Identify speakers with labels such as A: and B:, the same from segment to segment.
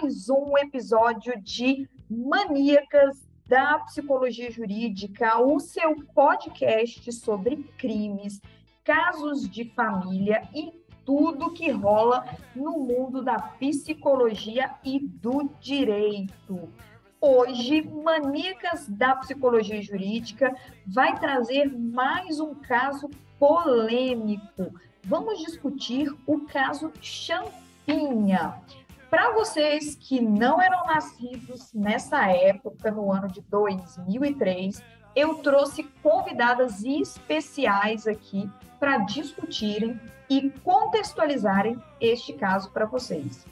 A: mais um episódio de Maníacas da Psicologia Jurídica, o seu podcast sobre crimes, casos de família e tudo que rola no mundo da psicologia e do direito. Hoje, Maníacas da Psicologia Jurídica vai trazer mais um caso polêmico. Vamos discutir o caso Champinha. Para vocês que não eram nascidos nessa época, no ano de 2003, eu trouxe convidadas especiais aqui para discutirem e contextualizarem este caso para vocês.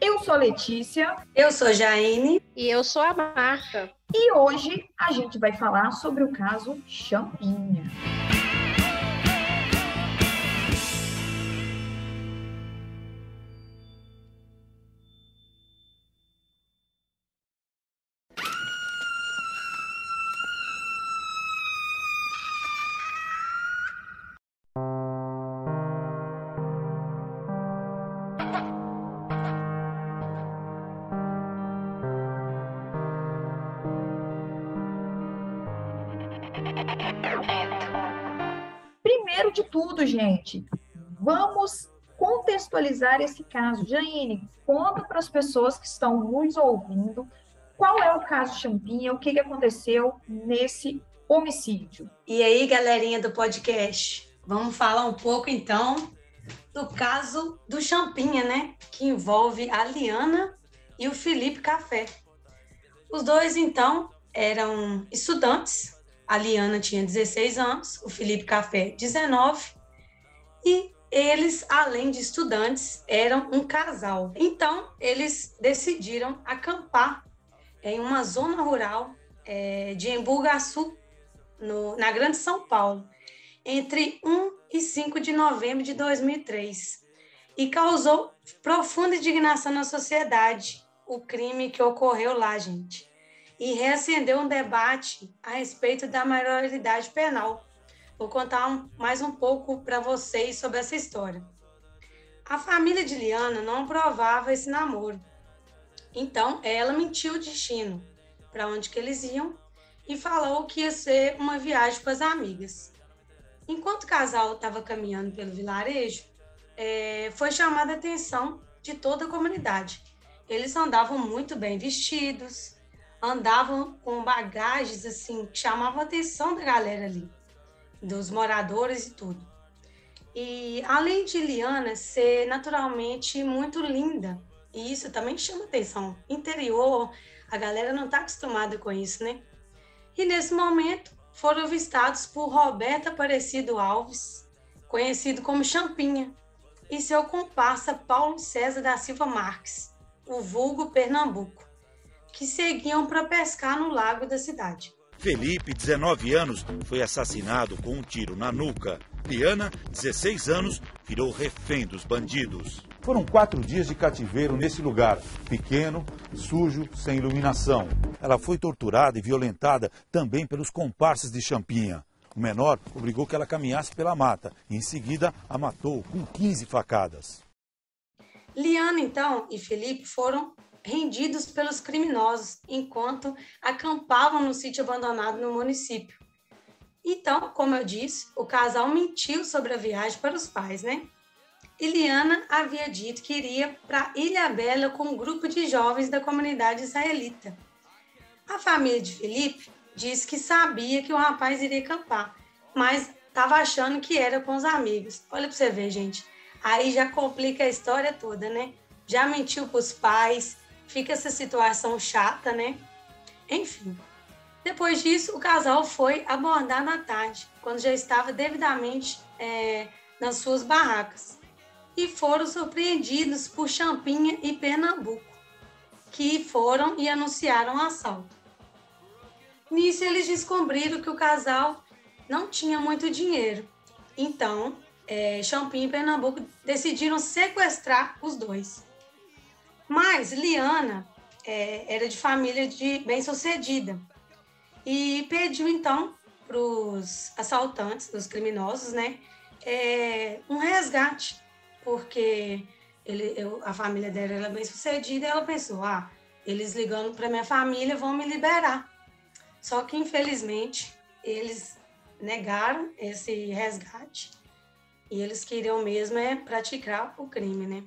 A: Eu sou Letícia.
B: Eu sou Jaine.
C: E eu sou a Marta.
A: E hoje a gente vai falar sobre o caso Champinha. Tudo, gente, vamos contextualizar esse caso. Jaine, conta para as pessoas que estão nos ouvindo qual é o caso Champinha, o que, que aconteceu nesse homicídio.
B: E aí, galerinha do podcast, vamos falar um pouco então do caso do Champinha, né? Que envolve a Liana e o Felipe Café. Os dois, então, eram estudantes a Liana tinha 16 anos, o Felipe Café 19, e eles, além de estudantes, eram um casal. Então, eles decidiram acampar em uma zona rural é, de Embu-Gaçu, na Grande São Paulo, entre 1 e 5 de novembro de 2003, e causou profunda indignação na sociedade o crime que ocorreu lá, gente e reacendeu um debate a respeito da maioridade penal. Vou contar mais um pouco para vocês sobre essa história. A família de Liana não aprovava esse namoro. Então, ela mentiu o destino para onde que eles iam e falou que ia ser uma viagem com as amigas. Enquanto o casal estava caminhando pelo vilarejo, é, foi chamada a atenção de toda a comunidade. Eles andavam muito bem vestidos, andavam com bagagens assim que chamavam a atenção da galera ali, dos moradores e tudo. E além de Liana ser naturalmente muito linda, e isso também chama atenção. Interior, a galera não está acostumada com isso, né? E nesse momento foram avistados por Roberto Aparecido Alves, conhecido como Champinha, e seu comparsa Paulo César da Silva Marques, o vulgo Pernambuco que seguiam para pescar no lago da cidade.
D: Felipe, 19 anos, foi assassinado com um tiro na nuca. Liana, 16 anos, virou refém dos bandidos.
E: Foram quatro dias de cativeiro nesse lugar, pequeno, sujo, sem iluminação.
D: Ela foi torturada e violentada também pelos comparsas de Champinha. O menor obrigou que ela caminhasse pela mata e, em seguida, a matou com 15 facadas.
B: Liana, então, e Felipe foram rendidos pelos criminosos enquanto acampavam no sítio abandonado no município. Então, como eu disse, o casal mentiu sobre a viagem para os pais, né? Iliana havia dito que iria para Ilha Bela com um grupo de jovens da comunidade israelita. A família de Felipe disse que sabia que o rapaz iria acampar, mas estava achando que era com os amigos. Olha para você ver, gente. Aí já complica a história toda, né? Já mentiu para os pais, fica essa situação chata, né? Enfim. Depois disso, o casal foi abordar na tarde, quando já estava devidamente é, nas suas barracas. E foram surpreendidos por Champinha e Pernambuco, que foram e anunciaram o assalto. Nisso, eles descobriram que o casal não tinha muito dinheiro. Então, é, Champinha e Pernambuco decidiram sequestrar os dois. Mas Liana é, era de família de bem-sucedida e pediu então para os assaltantes, os criminosos, né, é, um resgate, porque ele, eu, a família dela era bem sucedida, e ela pensou, ah, eles ligando para minha família vão me liberar. Só que, infelizmente, eles negaram esse resgate e eles queriam mesmo é praticar o crime, né?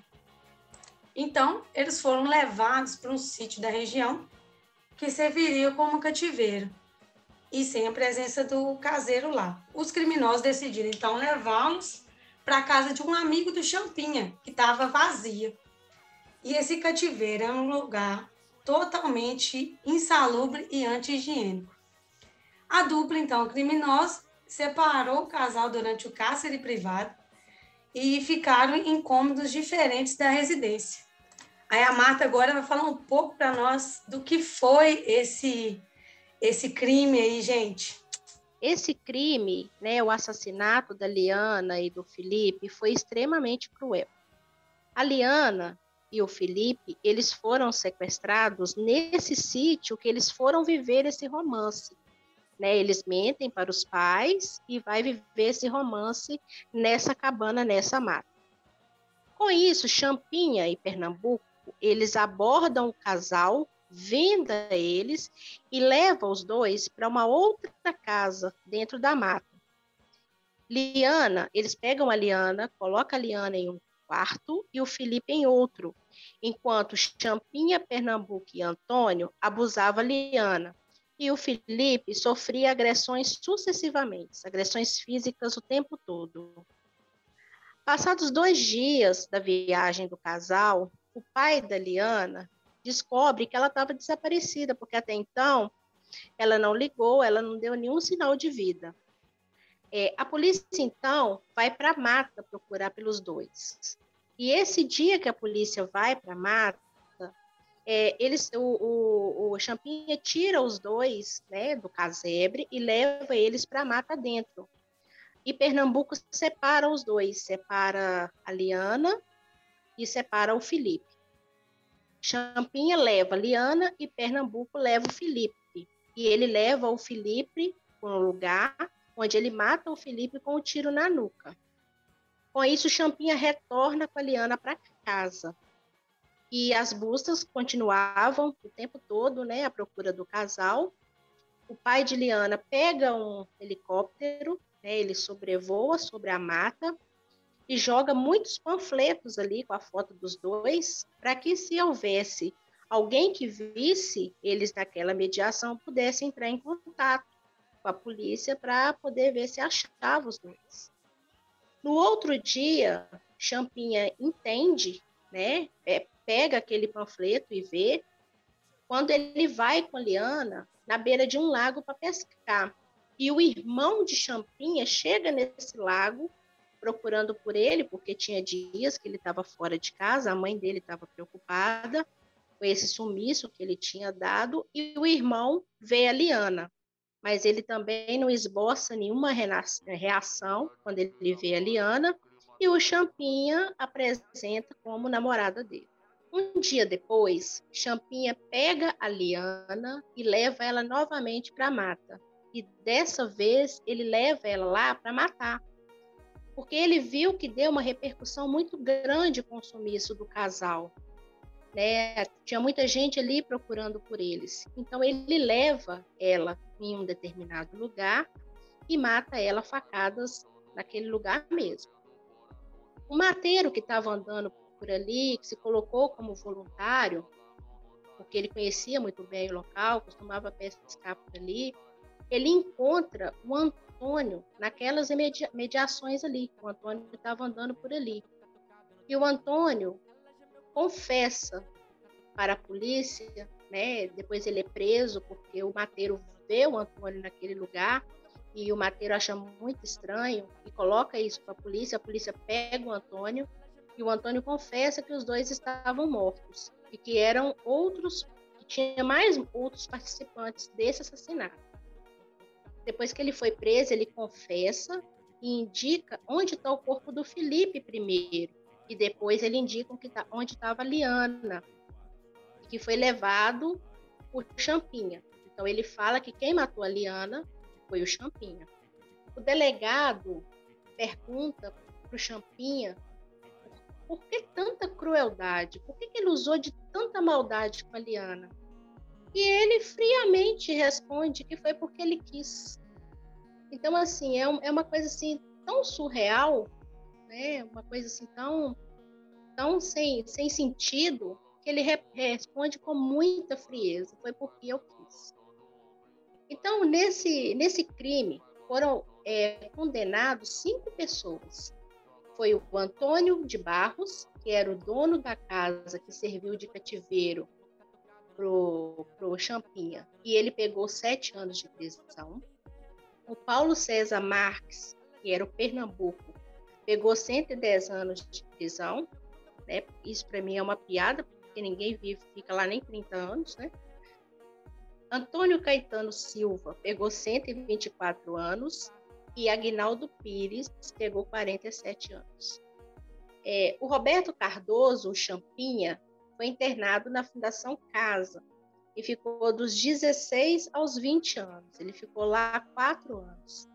B: Então, eles foram levados para um sítio da região que serviria como cativeiro e sem a presença do caseiro lá. Os criminosos decidiram então levá-los para a casa de um amigo do Champinha, que estava vazia. E esse cativeiro era um lugar totalmente insalubre e anti-higiênico. A dupla, então, criminosa, separou o casal durante o cárcere privado e ficaram em cômodos diferentes da residência. Aí a Marta agora vai falar um pouco para nós do que foi esse esse crime aí, gente.
C: Esse crime, né, o assassinato da Liana e do Felipe, foi extremamente cruel. A Liana e o Felipe, eles foram sequestrados nesse sítio que eles foram viver esse romance. Né? Eles mentem para os pais e vai viver esse romance nessa cabana, nessa mata. Com isso, Champinha e Pernambuco, eles abordam o casal, venda eles e leva os dois para uma outra casa dentro da mata. Liana, eles pegam a Liana, colocam a Liana em um quarto e o Felipe em outro, enquanto Champinha, Pernambuco e Antônio abusavam Liana. E o Felipe sofria agressões sucessivamente, agressões físicas o tempo todo. Passados dois dias da viagem do casal, o pai da Liana descobre que ela estava desaparecida, porque até então ela não ligou, ela não deu nenhum sinal de vida. É, a polícia, então, vai para a mata procurar pelos dois. E esse dia que a polícia vai para a mata, é, eles, o, o, o Champinha tira os dois né, do casebre e leva eles para a mata dentro. E Pernambuco separa os dois, separa a Liana e separa o Felipe. Champinha leva Liana e Pernambuco leva o Felipe. E ele leva o Felipe para um lugar onde ele mata o Felipe com um tiro na nuca. Com isso, Champinha retorna com a Liana para casa. E as buscas continuavam o tempo todo, né, à procura do casal. O pai de Liana pega um helicóptero, né, ele sobrevoa sobre a mata e joga muitos panfletos ali com a foto dos dois, para que se houvesse alguém que visse eles naquela mediação pudesse entrar em contato com a polícia para poder ver se achava os dois. No outro dia, Champinha entende, né? É, pega aquele panfleto e vê. Quando ele vai com a Liana na beira de um lago para pescar. E o irmão de Champinha chega nesse lago procurando por ele, porque tinha dias que ele estava fora de casa, a mãe dele estava preocupada com esse sumiço que ele tinha dado, e o irmão vê a Liana mas ele também não esboça nenhuma reação quando ele vê a Liana, e o Champinha apresenta como namorada dele. Um dia depois, Champinha pega a Liana e leva ela novamente para a mata. E dessa vez ele leva ela lá para matar. Porque ele viu que deu uma repercussão muito grande com o sumiço do casal né? Tinha muita gente ali procurando por eles. Então ele leva ela em um determinado lugar e mata ela facadas naquele lugar mesmo. O mateiro que estava andando por ali, que se colocou como voluntário, porque ele conhecia muito bem o local, costumava pescar por ali, ele encontra o Antônio naquelas mediações ali. O Antônio estava andando por ali. E o Antônio confessa para a polícia, né? Depois ele é preso porque o mateiro vê o Antônio naquele lugar e o mateiro acha muito estranho e coloca isso para a polícia. A polícia pega o Antônio e o Antônio confessa que os dois estavam mortos e que eram outros, que tinha mais outros participantes desse assassinato. Depois que ele foi preso, ele confessa e indica onde está o corpo do Felipe primeiro e depois ele indica tá, onde estava a Liana, que foi levado por Champinha. Então ele fala que quem matou a Liana foi o Champinha. O delegado pergunta para o Champinha por que tanta crueldade? Por que, que ele usou de tanta maldade com a Liana? E ele friamente responde que foi porque ele quis. Então, assim, é, é uma coisa assim tão surreal, né? Uma coisa assim tão, tão sem, sem sentido, que ele re responde com muita frieza. Foi porque eu quis. Então, nesse, nesse crime, foram é, condenados cinco pessoas. Foi o Antônio de Barros, que era o dono da casa que serviu de cativeiro pro, pro Champinha, e ele pegou sete anos de prisão. O Paulo César Marques, que era o Pernambuco, pegou 110 anos de prisão. Né? Isso para mim é uma piada, porque ninguém vive, fica lá nem 30 anos, né? Antônio Caetano Silva pegou 124 anos e Agnaldo Pires pegou 47 anos. É, o Roberto Cardoso, o Champinha, foi internado na Fundação Casa e ficou dos 16 aos 20 anos. Ele ficou lá quatro anos.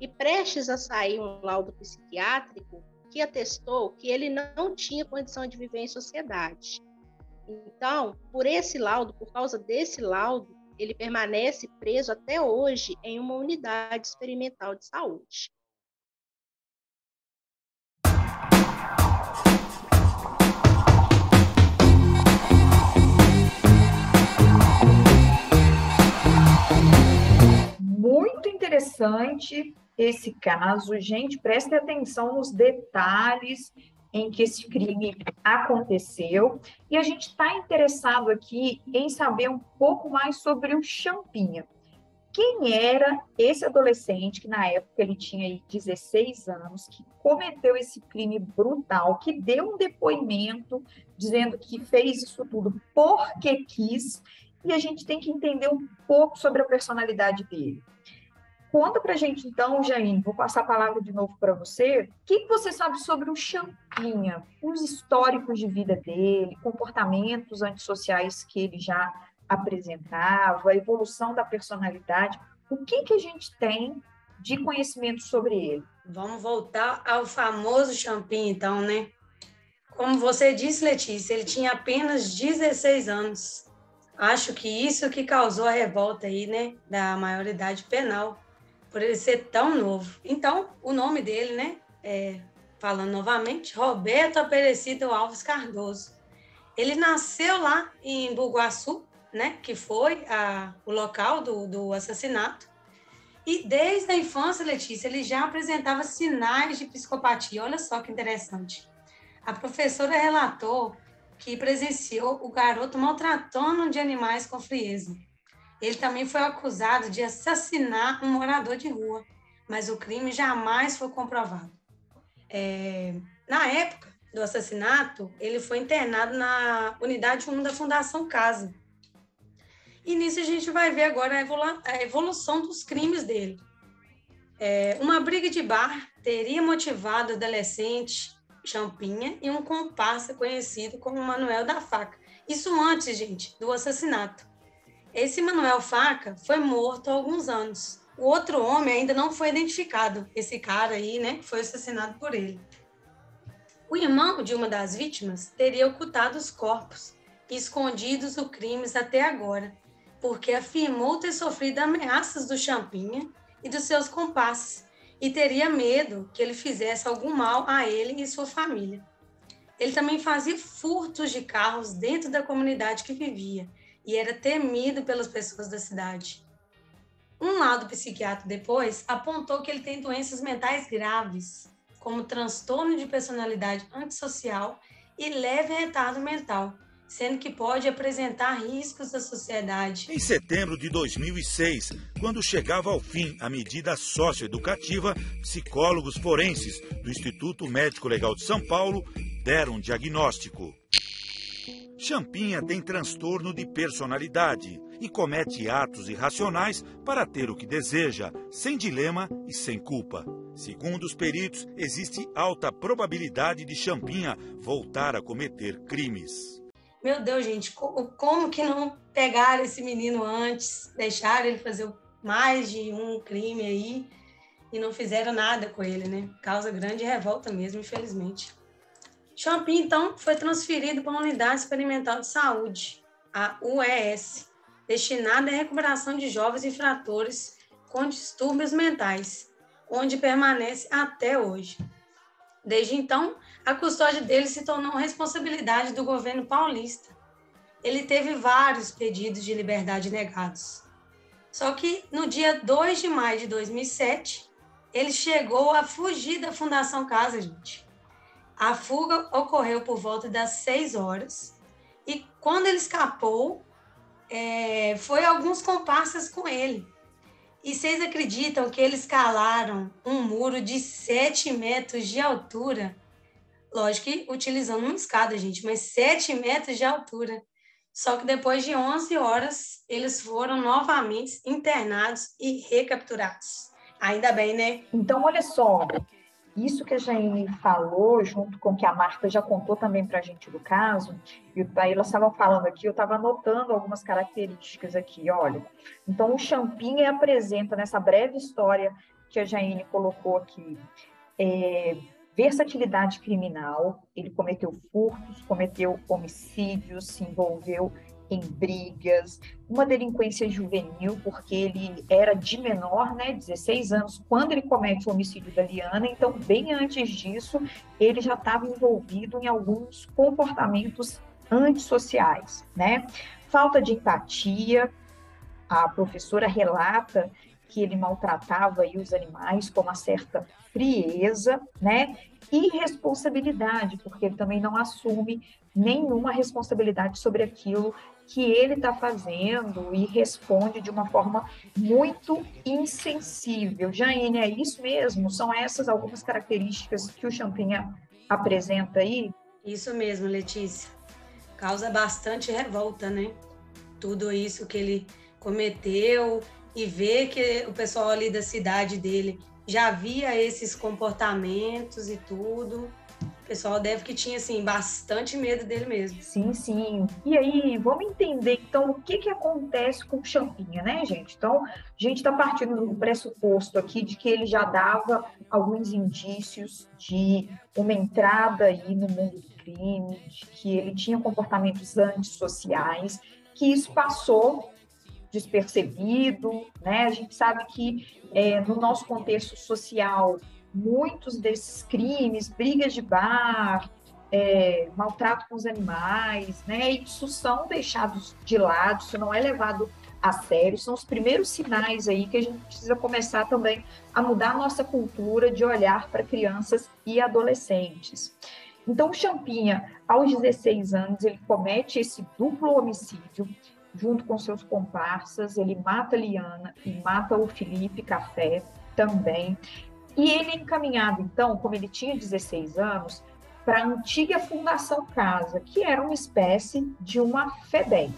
C: E prestes a sair um laudo psiquiátrico que atestou que ele não tinha condição de viver em sociedade. Então, por esse laudo, por causa desse laudo, ele permanece preso até hoje em uma unidade experimental de saúde.
A: Muito interessante esse caso. Gente, preste atenção nos detalhes em que esse crime aconteceu. E a gente está interessado aqui em saber um pouco mais sobre o Champinha. Quem era esse adolescente que na época ele tinha 16 anos, que cometeu esse crime brutal, que deu um depoimento dizendo que fez isso tudo porque quis, e a gente tem que entender um pouco sobre a personalidade dele. Conta pra gente então, Jaine, vou passar a palavra de novo para você. O que, você sabe sobre o Champinha? Os históricos de vida dele, comportamentos antissociais que ele já apresentava, a evolução da personalidade. O que, que a gente tem de conhecimento sobre ele?
B: Vamos voltar ao famoso Champinha, então, né? Como você disse, Letícia, ele tinha apenas 16 anos. Acho que isso que causou a revolta aí, né, da maioridade penal por ele ser tão novo. Então, o nome dele, né? É, falando novamente, Roberto Aparecido Alves Cardoso. Ele nasceu lá em Buguaçu, né? Que foi a, o local do, do assassinato. E desde a infância, Letícia, ele já apresentava sinais de psicopatia. Olha só que interessante. A professora relatou que presenciou o garoto maltratando de animais com frieza. Ele também foi acusado de assassinar um morador de rua, mas o crime jamais foi comprovado. É, na época do assassinato, ele foi internado na unidade 1 da Fundação Casa. E nisso a gente vai ver agora a evolução dos crimes dele. É, uma briga de bar teria motivado o adolescente Champinha e um comparsa conhecido como Manuel da Faca. Isso antes, gente, do assassinato. Esse Manuel Faca foi morto há alguns anos. O outro homem ainda não foi identificado. Esse cara aí, né, foi assassinado por ele. O irmão de uma das vítimas teria ocultado os corpos e escondido os crimes até agora, porque afirmou ter sofrido ameaças do Champinha e dos seus comparsas e teria medo que ele fizesse algum mal a ele e sua família. Ele também fazia furtos de carros dentro da comunidade que vivia e era temido pelas pessoas da cidade. Um lado psiquiatra depois apontou que ele tem doenças mentais graves, como transtorno de personalidade antissocial e leve retardo mental, sendo que pode apresentar riscos à sociedade.
D: Em setembro de 2006, quando chegava ao fim a medida socioeducativa, psicólogos forenses do Instituto Médico Legal de São Paulo deram um diagnóstico. Champinha tem transtorno de personalidade e comete atos irracionais para ter o que deseja, sem dilema e sem culpa. Segundo os peritos, existe alta probabilidade de Champinha voltar a cometer crimes.
B: Meu Deus, gente, como que não pegaram esse menino antes, deixaram ele fazer mais de um crime aí e não fizeram nada com ele, né? Causa grande revolta mesmo, infelizmente. Champin, então, foi transferido para a Unidade Experimental de Saúde, a UES, destinada à recuperação de jovens infratores com distúrbios mentais, onde permanece até hoje. Desde então, a custódia dele se tornou responsabilidade do governo paulista. Ele teve vários pedidos de liberdade negados. Só que no dia 2 de maio de 2007, ele chegou a fugir da Fundação Casa, gente. A fuga ocorreu por volta das 6 horas e quando ele escapou, é, foi alguns comparsas com ele. E vocês acreditam que eles escalaram um muro de 7 metros de altura? Lógico que utilizando uma escada, gente, mas 7 metros de altura. Só que depois de 11 horas, eles foram novamente internados e recapturados. Ainda bem, né?
A: Então, olha só, isso que a Jaine falou, junto com o que a Marta já contou também para a gente do caso, e aí elas estavam falando aqui, eu estava anotando algumas características aqui, olha. Então, o Champinha apresenta nessa breve história que a Jaine colocou aqui, é, versatilidade criminal, ele cometeu furtos, cometeu homicídios, se envolveu em brigas, uma delinquência juvenil, porque ele era de menor, né, 16 anos, quando ele comete o homicídio da Liana, então, bem antes disso, ele já estava envolvido em alguns comportamentos antissociais, né? Falta de empatia, a professora relata que ele maltratava aí os animais com uma certa frieza, né? E responsabilidade, porque ele também não assume nenhuma responsabilidade sobre aquilo que ele está fazendo e responde de uma forma muito insensível. Jaine, é isso mesmo? São essas algumas características que o Champinha apresenta aí?
B: Isso mesmo, Letícia. Causa bastante revolta, né? Tudo isso que ele cometeu e ver que o pessoal ali da cidade dele já via esses comportamentos e tudo o pessoal deve que tinha, assim, bastante medo dele mesmo.
A: Sim, sim. E aí, vamos entender, então, o que que acontece com o Champinha, né, gente? Então, a gente está partindo do pressuposto aqui de que ele já dava alguns indícios de uma entrada aí no mundo do crime, de que ele tinha comportamentos antissociais, que isso passou despercebido, né? A gente sabe que é, no nosso contexto social muitos desses crimes, brigas de bar, é, maltrato com os animais, né? Isso são deixados de lado, isso não é levado a sério, são os primeiros sinais aí que a gente precisa começar também a mudar a nossa cultura de olhar para crianças e adolescentes. Então, o Champinha, aos 16 anos, ele comete esse duplo homicídio junto com seus comparsas, ele mata a Liana e mata o Felipe Café também. E ele é encaminhado, então, como ele tinha 16 anos, para a antiga Fundação Casa, que era uma espécie de uma FEBEM.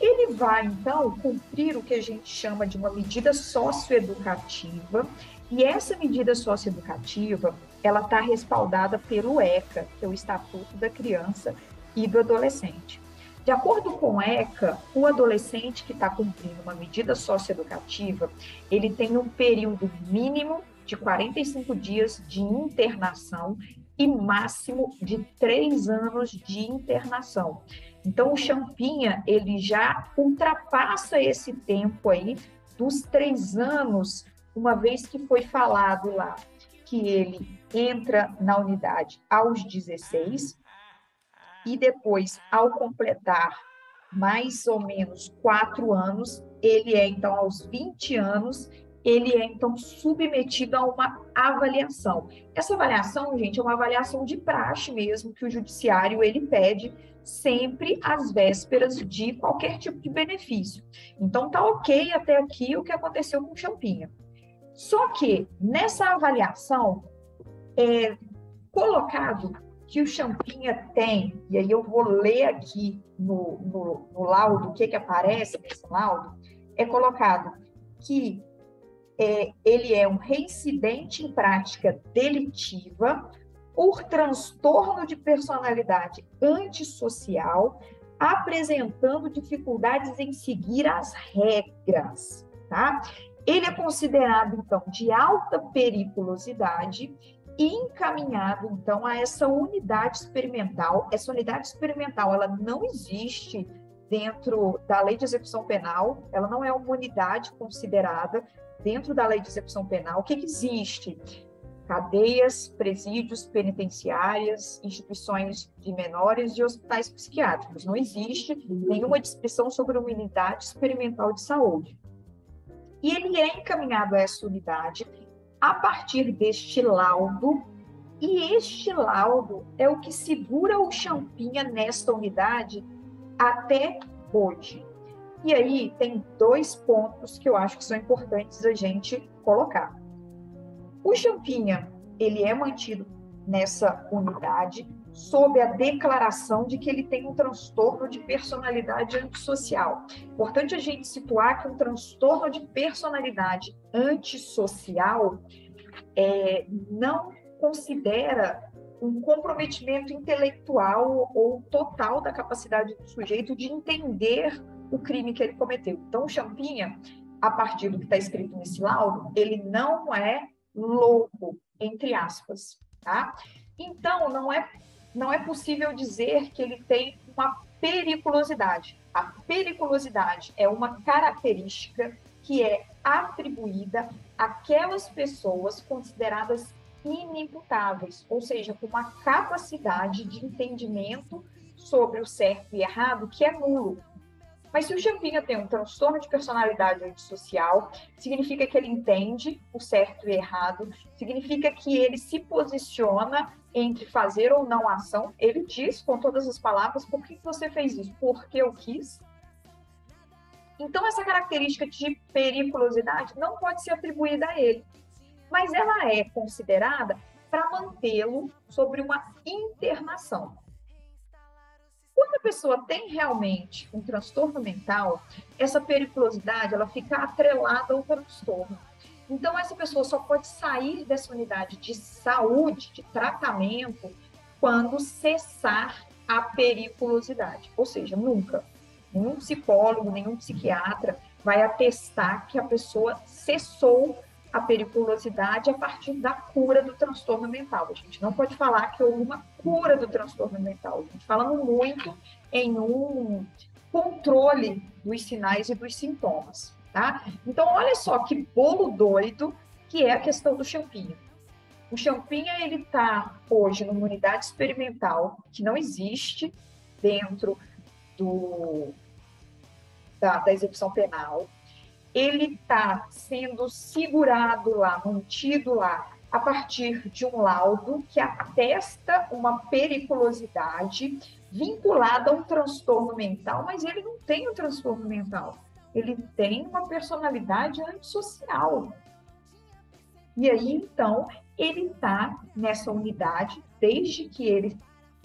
A: Ele vai, então, cumprir o que a gente chama de uma medida socioeducativa, e essa medida socioeducativa, ela está respaldada pelo ECA, que é o Estatuto da Criança e do Adolescente. De acordo com o ECA, o adolescente que está cumprindo uma medida socioeducativa, ele tem um período mínimo de 45 dias de internação e máximo de três anos de internação. Então, o Champinha, ele já ultrapassa esse tempo aí dos três anos, uma vez que foi falado lá que ele entra na unidade aos 16, e depois, ao completar mais ou menos quatro anos, ele é então aos 20 anos, ele é então submetido a uma avaliação. Essa avaliação, gente, é uma avaliação de praxe mesmo que o judiciário ele pede sempre às vésperas de qualquer tipo de benefício. Então tá ok até aqui o que aconteceu com o Champinha. Só que nessa avaliação é colocado que o Champinha tem, e aí eu vou ler aqui no, no, no laudo o que, que aparece nesse laudo, é colocado que é, ele é um reincidente em prática delitiva por transtorno de personalidade antissocial, apresentando dificuldades em seguir as regras, tá? Ele é considerado, então, de alta periculosidade encaminhado então a essa unidade experimental. Essa unidade experimental, ela não existe dentro da lei de execução penal, ela não é uma unidade considerada dentro da lei de execução penal. O que, que existe? Cadeias, presídios, penitenciárias, instituições de menores e hospitais psiquiátricos. Não existe nenhuma descrição sobre uma unidade experimental de saúde. E ele é encaminhado a essa unidade a partir deste laudo, e este laudo é o que segura o Champinha nesta unidade até hoje. E aí tem dois pontos que eu acho que são importantes a gente colocar. O Champinha, ele é mantido nessa unidade sob a declaração de que ele tem um transtorno de personalidade antissocial. Importante a gente situar que um transtorno de personalidade antissocial é, não considera um comprometimento intelectual ou total da capacidade do sujeito de entender o crime que ele cometeu. Então, o Champinha, a partir do que está escrito nesse laudo, ele não é louco, entre aspas, tá? Então, não é, não é possível dizer que ele tem uma periculosidade. A periculosidade é uma característica que é atribuída àquelas pessoas consideradas inimputáveis, ou seja, com uma capacidade de entendimento sobre o certo e errado que é nulo. Mas se o Champinha tem um transtorno de personalidade antissocial, significa que ele entende o certo e errado, significa que ele se posiciona entre fazer ou não a ação. Ele diz com todas as palavras: por que você fez isso? Porque eu quis. Então, essa característica de periculosidade não pode ser atribuída a ele mas ela é considerada para mantê-lo sobre uma internação. Quando a pessoa tem realmente um transtorno mental, essa periculosidade ela fica atrelada ao transtorno. Então, essa pessoa só pode sair dessa unidade de saúde, de tratamento, quando cessar a periculosidade. Ou seja, nunca. Nenhum psicólogo, nenhum psiquiatra vai atestar que a pessoa cessou a periculosidade a partir da cura do transtorno mental. A gente não pode falar que houve uma cura do transtorno mental. A gente fala muito em um controle dos sinais e dos sintomas, tá? Então, olha só que bolo doido que é a questão do champinha. O champinha, ele está hoje numa unidade experimental que não existe dentro do, da, da execução penal, ele está sendo segurado lá, mantido lá, a partir de um laudo que atesta uma periculosidade vinculada a um transtorno mental, mas ele não tem um transtorno mental. Ele tem uma personalidade antissocial. E aí, então, ele está nessa unidade desde que ele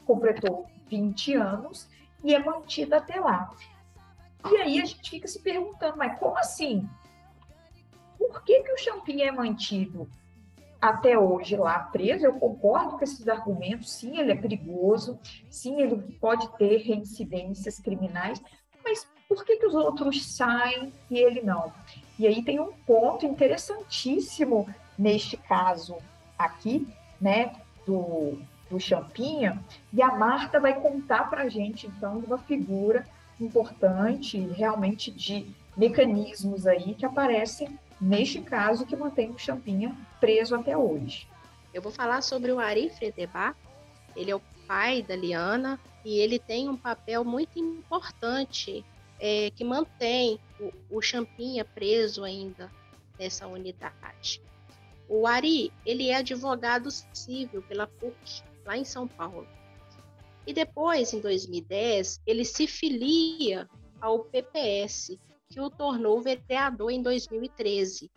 A: completou 20 anos e é mantido até lá. E aí a gente fica se perguntando, mas como assim? Por que, que o Champinha é mantido até hoje lá preso? Eu concordo com esses argumentos. Sim, ele é perigoso. Sim, ele pode ter reincidências criminais. Por que, que os outros saem e ele não? E aí tem um ponto interessantíssimo neste caso aqui, né, do, do Champinha, e a Marta vai contar para a gente, então, uma figura importante, realmente de mecanismos aí que aparecem neste caso que mantém o Champinha preso até hoje.
C: Eu vou falar sobre o Ari Fredebar. Ele é o pai da Liana e ele tem um papel muito importante é, que mantém o, o Champinha preso ainda nessa unidade. O Ari, ele é advogado civil pela PUC, lá em São Paulo. E depois, em 2010, ele se filia ao PPS, que o tornou vereador em 2013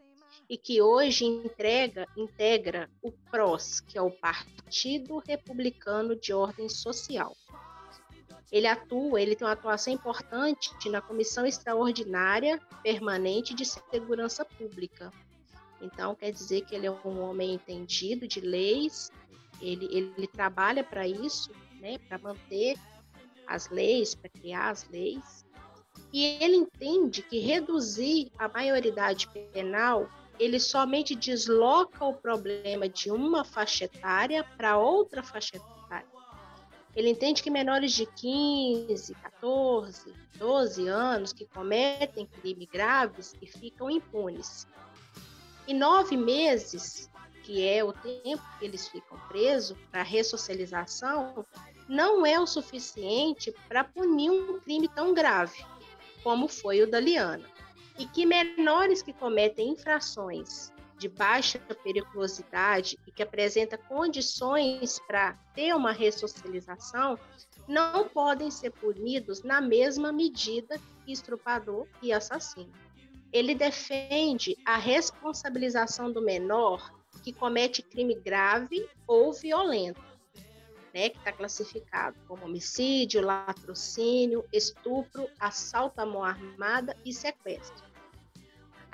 C: e que hoje entrega, integra o PROS, que é o Partido Republicano de Ordem Social. Ele atua, ele tem uma atuação importante na Comissão Extraordinária Permanente de Segurança Pública. Então, quer dizer que ele é um homem entendido de leis, ele, ele trabalha para isso né, para manter as leis, para criar as leis. E ele entende que reduzir a maioridade penal ele somente desloca o problema de uma faixa etária para outra faixa etária. Ele entende que menores de 15, 14, 12 anos que cometem crimes graves e ficam impunes. E nove meses, que é o tempo que eles ficam presos para ressocialização, não é o suficiente para punir um crime tão grave como foi o da Liana e que menores que cometem infrações de baixa periculosidade e que apresenta condições para ter uma ressocialização não podem ser punidos na mesma medida que estrupador e assassino. Ele defende a responsabilização do menor que comete crime grave ou violento, né, que está classificado como homicídio, latrocínio, estupro, assalto à mão armada e sequestro.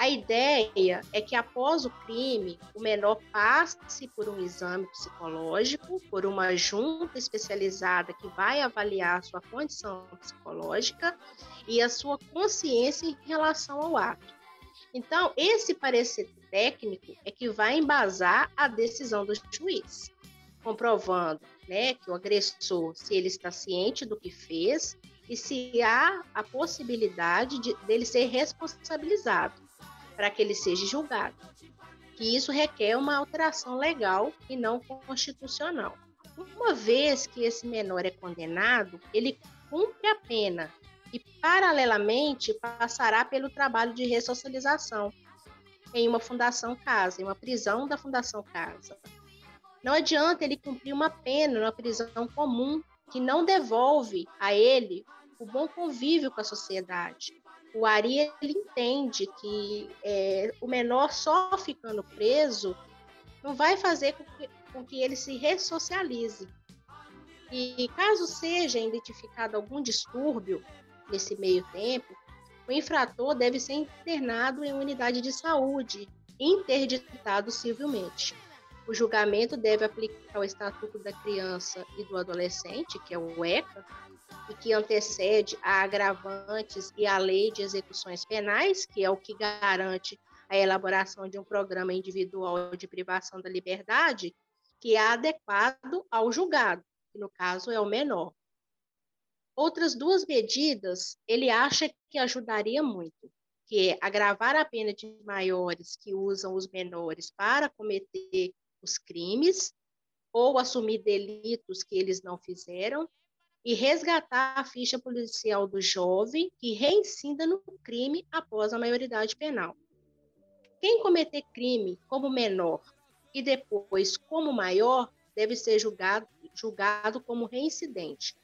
C: A ideia é que após o crime, o menor passe por um exame psicológico, por uma junta especializada que vai avaliar sua condição psicológica e a sua consciência em relação ao ato. Então, esse parecer técnico é que vai embasar a decisão do juiz, comprovando né, que o agressor, se ele está ciente do que fez e se há a possibilidade de, dele ser responsabilizado para que ele seja julgado. Que isso requer uma alteração legal e não constitucional. Uma vez que esse menor é condenado, ele cumpre a pena e, paralelamente, passará pelo trabalho de ressocialização em uma fundação casa, em uma prisão da fundação casa. Não adianta ele cumprir uma pena numa prisão comum que não devolve a ele o bom convívio com a sociedade, o Ari ele entende que é, o menor só ficando preso não vai fazer com que, com que ele se ressocialize. E caso seja identificado algum distúrbio nesse meio tempo, o infrator deve ser internado em unidade de saúde, interditado civilmente. O julgamento deve aplicar o Estatuto da Criança e do Adolescente, que é o ECA, e que antecede a agravantes e a lei de execuções penais, que é o que garante a elaboração de um programa individual de privação da liberdade, que é adequado ao julgado, que no caso é o menor. Outras duas medidas ele acha que ajudaria muito, que é agravar a pena de maiores que usam os menores para cometer os crimes ou assumir delitos que eles não fizeram e resgatar a ficha policial do jovem que reincinda no crime após a maioridade penal. Quem cometer crime como menor e depois como maior deve ser julgado, julgado como reincidente.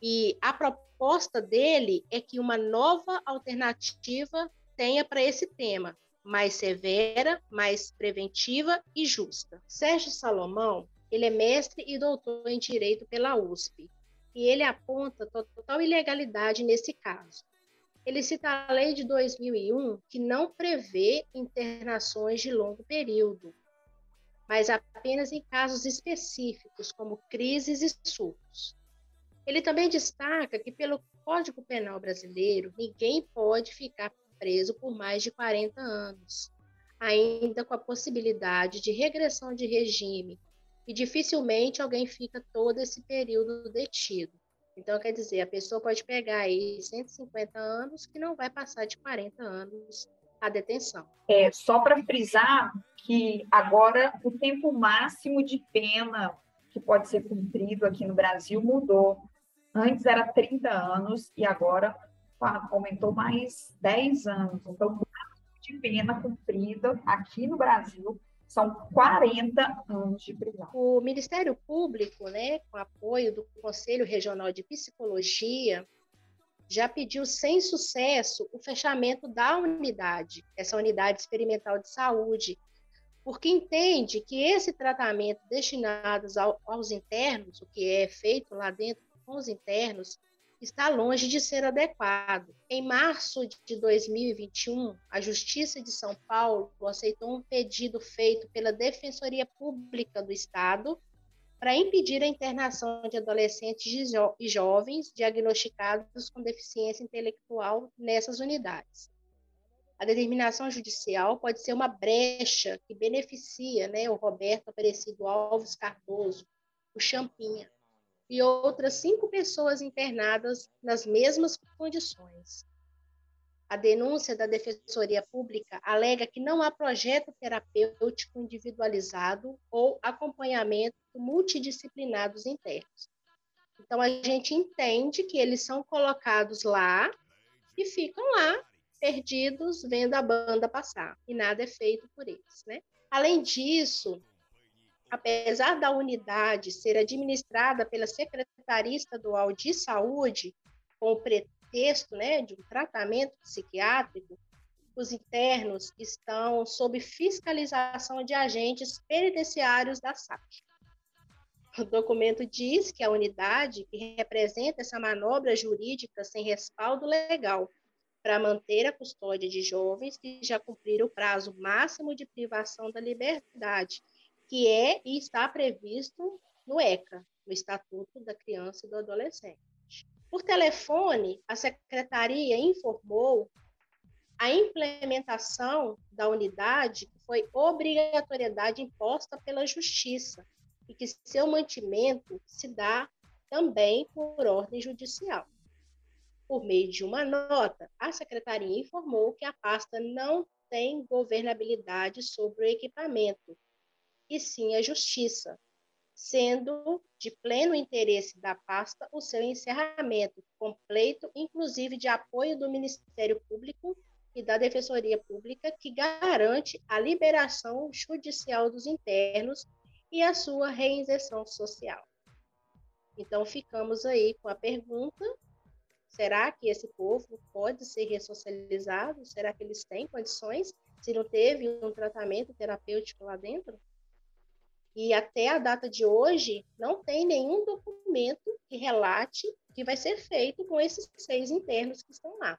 C: E a proposta dele é que uma nova alternativa tenha para esse tema, mais severa, mais preventiva e justa. Sérgio Salomão, ele é mestre e doutor em Direito pela USP e ele aponta total ilegalidade nesse caso. Ele cita a lei de 2001, que não prevê internações de longo período, mas apenas em casos específicos, como crises e surtos. Ele também destaca que, pelo Código Penal brasileiro, ninguém pode ficar preso por mais de 40 anos, ainda com a possibilidade de regressão de regime e dificilmente alguém fica todo esse período detido. Então, quer dizer, a pessoa pode pegar aí 150 anos que não vai passar de 40 anos a detenção.
A: É, só para frisar que agora o tempo máximo de pena que pode ser cumprido aqui no Brasil mudou. Antes era 30 anos e agora aumentou mais 10 anos. Então, o de pena cumprida aqui no Brasil são 40 anos de prisão.
C: O Ministério Público, né, com apoio do Conselho Regional de Psicologia, já pediu sem sucesso o fechamento da unidade, essa unidade experimental de saúde, porque entende que esse tratamento destinado aos internos, o que é feito lá dentro com os internos, está longe de ser adequado. Em março de 2021, a Justiça de São Paulo aceitou um pedido feito pela Defensoria Pública do Estado para impedir a internação de adolescentes e jovens diagnosticados com deficiência intelectual nessas unidades. a determinação judicial pode ser uma brecha que beneficia né, o Roberto Aparecido Alves Cardoso, o Champinha, e outras cinco pessoas internadas nas mesmas condições. A denúncia da Defensoria Pública alega que não há projeto terapêutico individualizado ou acompanhamento multidisciplinar dos internos. Então, a gente entende que eles são colocados lá e ficam lá perdidos vendo a banda passar, e nada é feito por eles. Né? Além disso, apesar da unidade ser administrada pela Secretaria Estadual de Saúde, com o pretexto né, de um tratamento psiquiátrico, os internos estão sob fiscalização de agentes penitenciários da SAP. O documento diz que a unidade que representa essa manobra jurídica sem respaldo legal para manter a custódia de jovens que já cumpriram o prazo máximo de privação da liberdade, que é e está previsto no ECA, no Estatuto da Criança e do Adolescente. Por telefone, a secretaria informou a implementação da unidade que foi obrigatoriedade imposta pela Justiça e que seu mantimento se dá também por ordem judicial. Por meio de uma nota, a secretaria informou que a pasta não tem governabilidade sobre o equipamento, e sim a justiça, sendo de pleno interesse da pasta o seu encerramento completo, inclusive de apoio do Ministério Público e da Defensoria Pública, que garante a liberação judicial dos internos e a sua reinserção social. Então, ficamos aí com a pergunta Será que esse povo pode ser ressocializado? Será que eles têm condições se não teve um tratamento terapêutico lá dentro? E até a data de hoje, não tem nenhum documento que relate que vai ser feito com esses seis internos que estão lá.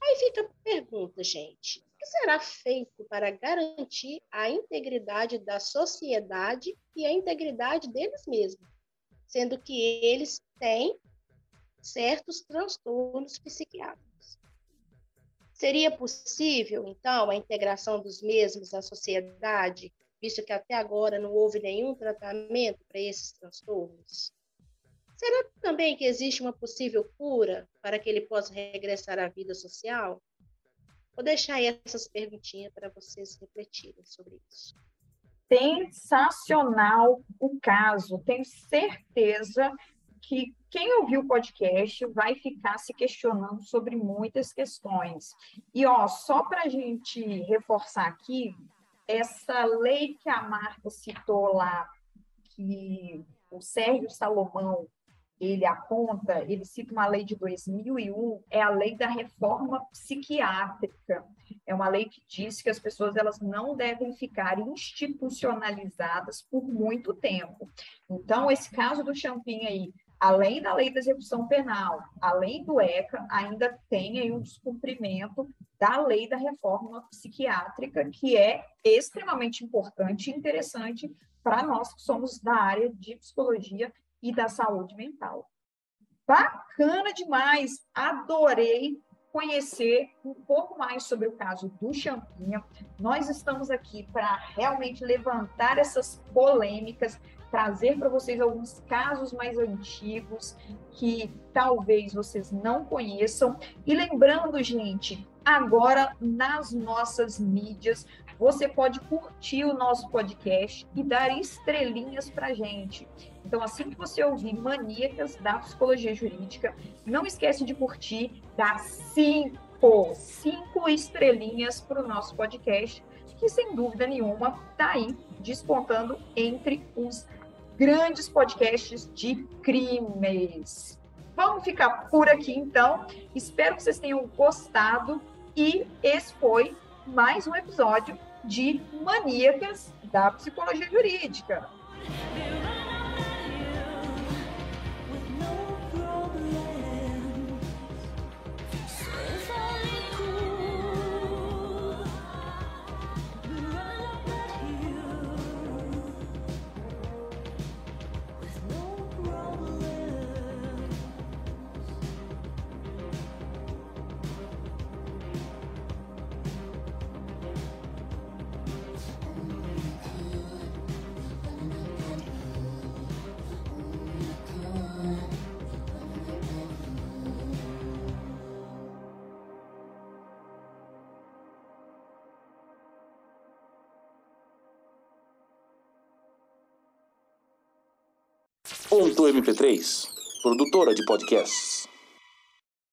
C: Aí fica a pergunta, gente: o que será feito para garantir a integridade da sociedade e a integridade deles mesmos? Sendo que eles têm certos transtornos psiquiátricos. Seria possível, então, a integração dos mesmos à sociedade, visto que até agora não houve nenhum tratamento para esses transtornos? Será também que existe uma possível cura para que ele possa regressar à vida social? Vou deixar aí essas perguntinhas para vocês refletirem sobre isso.
A: Sensacional o caso. Tenho certeza que quem ouviu o podcast vai ficar se questionando sobre muitas questões. E ó, só para a gente reforçar aqui, essa lei que a Marta citou lá, que o Sérgio Salomão ele aponta, ele cita uma lei de 2001, é a lei da reforma psiquiátrica. É uma lei que diz que as pessoas elas não devem ficar institucionalizadas por muito tempo. Então, esse caso do Champinha aí, além da lei da execução penal, além do ECA, ainda tem aí um descumprimento da lei da reforma psiquiátrica, que é extremamente importante e interessante para nós que somos da área de psicologia e da saúde mental. Bacana demais, adorei conhecer um pouco mais sobre o caso do Champinha. Nós estamos aqui para realmente levantar essas polêmicas, trazer para vocês alguns casos mais antigos que talvez vocês não conheçam. E lembrando, gente, agora nas nossas mídias, você pode curtir o nosso podcast e dar estrelinhas para gente. Então, assim que você ouvir Maníacas da Psicologia Jurídica, não esquece de curtir, dar cinco, cinco estrelinhas para o nosso podcast, que sem dúvida nenhuma está aí despontando entre os grandes podcasts de crimes. Vamos ficar por aqui então. Espero que vocês tenham gostado e esse foi mais um episódio de Maníacas da Psicologia Jurídica.
F: MP3, produtora de podcasts.